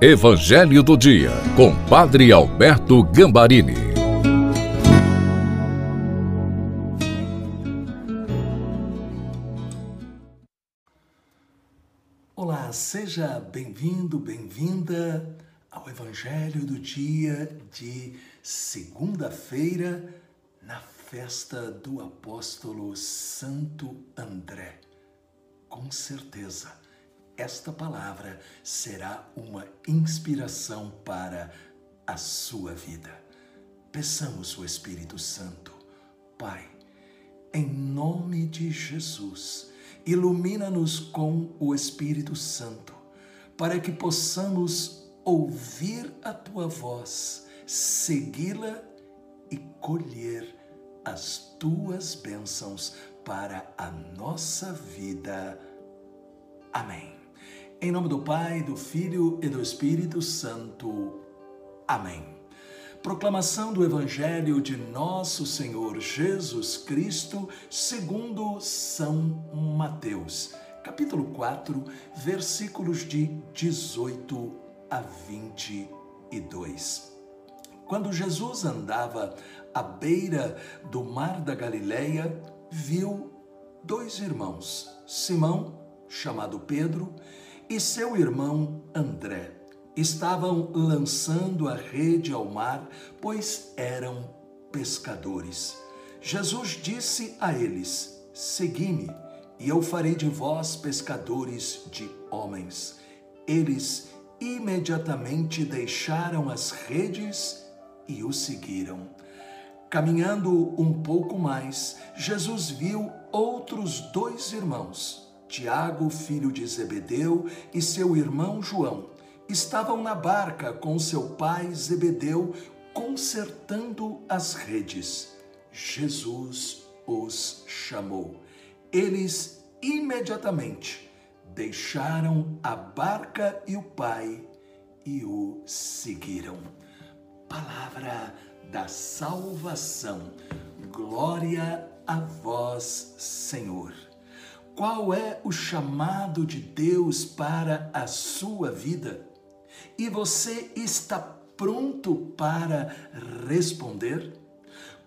Evangelho do Dia, com Padre Alberto Gambarini. Olá, seja bem-vindo, bem-vinda ao Evangelho do Dia de segunda-feira, na festa do apóstolo Santo André. Com certeza esta palavra será uma inspiração para a sua vida. Peçamos o Espírito Santo. Pai, em nome de Jesus, ilumina-nos com o Espírito Santo, para que possamos ouvir a tua voz, segui-la e colher as tuas bênçãos para a nossa vida. Amém. Em nome do Pai, do Filho e do Espírito Santo. Amém. Proclamação do Evangelho de Nosso Senhor Jesus Cristo, segundo São Mateus, capítulo 4, versículos de 18 a 22. Quando Jesus andava à beira do mar da Galileia, viu dois irmãos, Simão, chamado Pedro, seu irmão André estavam lançando a rede ao mar, pois eram pescadores. Jesus disse a eles: Segui-me, e eu farei de vós pescadores de homens. Eles imediatamente deixaram as redes e o seguiram. Caminhando um pouco mais, Jesus viu outros dois irmãos Tiago, filho de Zebedeu, e seu irmão João estavam na barca com seu pai Zebedeu, consertando as redes. Jesus os chamou. Eles imediatamente deixaram a barca e o pai e o seguiram. Palavra da salvação. Glória a vós, Senhor. Qual é o chamado de Deus para a sua vida? E você está pronto para responder?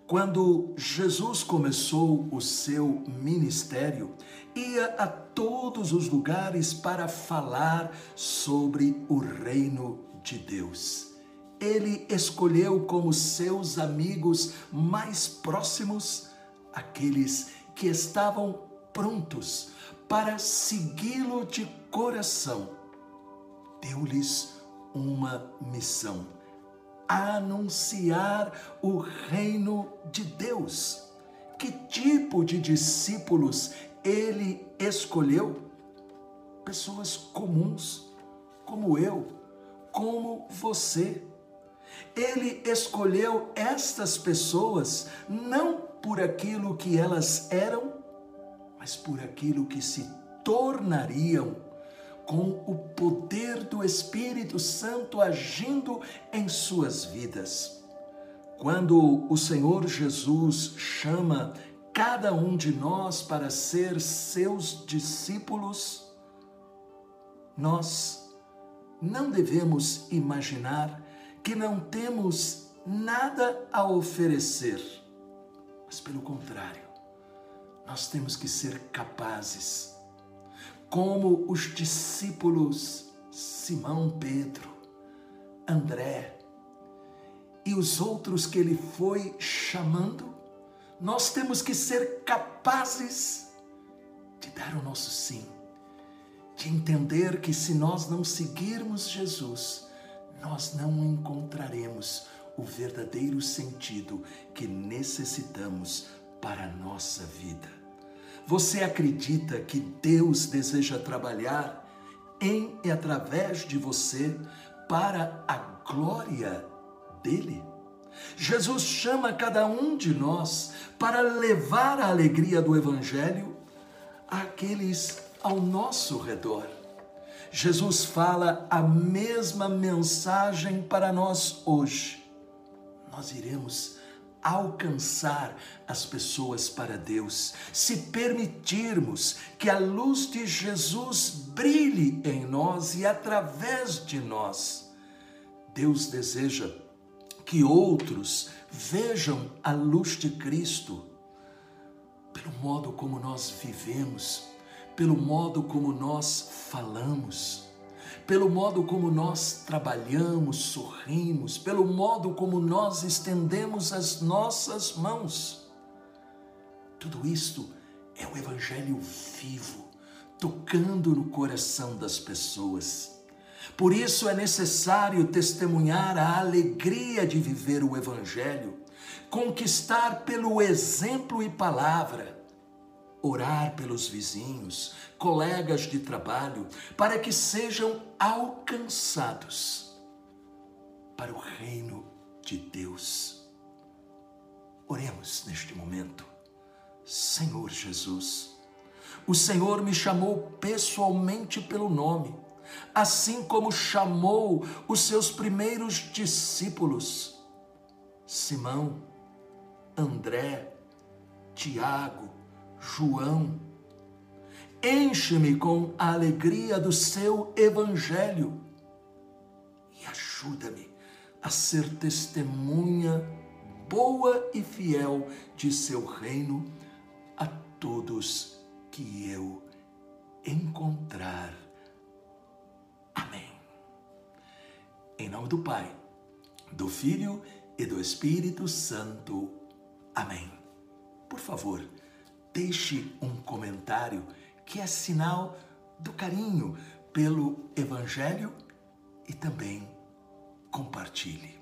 Quando Jesus começou o seu ministério, ia a todos os lugares para falar sobre o reino de Deus. Ele escolheu como seus amigos mais próximos aqueles que estavam prontos para segui-lo de coração. Deu-lhes uma missão: anunciar o reino de Deus. Que tipo de discípulos ele escolheu? Pessoas comuns, como eu, como você. Ele escolheu estas pessoas não por aquilo que elas eram, mas por aquilo que se tornariam com o poder do Espírito Santo agindo em suas vidas. Quando o Senhor Jesus chama cada um de nós para ser seus discípulos, nós não devemos imaginar que não temos nada a oferecer, mas pelo contrário, nós temos que ser capazes, como os discípulos Simão Pedro, André e os outros que ele foi chamando, nós temos que ser capazes de dar o nosso sim, de entender que se nós não seguirmos Jesus, nós não encontraremos o verdadeiro sentido que necessitamos para a nossa vida. Você acredita que Deus deseja trabalhar em e através de você para a glória dele? Jesus chama cada um de nós para levar a alegria do Evangelho àqueles ao nosso redor. Jesus fala a mesma mensagem para nós hoje. Nós iremos alcançar as pessoas para Deus, se permitirmos que a luz de Jesus brilhe em nós e através de nós. Deus deseja que outros vejam a luz de Cristo pelo modo como nós vivemos, pelo modo como nós falamos pelo modo como nós trabalhamos, sorrimos, pelo modo como nós estendemos as nossas mãos. Tudo isto é o Evangelho vivo, tocando no coração das pessoas. Por isso é necessário testemunhar a alegria de viver o Evangelho, conquistar pelo exemplo e palavra orar pelos vizinhos, colegas de trabalho, para que sejam alcançados para o reino de Deus. Oremos neste momento. Senhor Jesus, o Senhor me chamou pessoalmente pelo nome, assim como chamou os seus primeiros discípulos, Simão, André, Tiago, João. Enche-me com a alegria do seu evangelho e ajuda-me a ser testemunha boa e fiel de seu reino a todos que eu encontrar. Amém. Em nome do Pai, do Filho e do Espírito Santo. Amém. Por favor, deixe um comentário que é sinal do carinho pelo Evangelho e também compartilhe.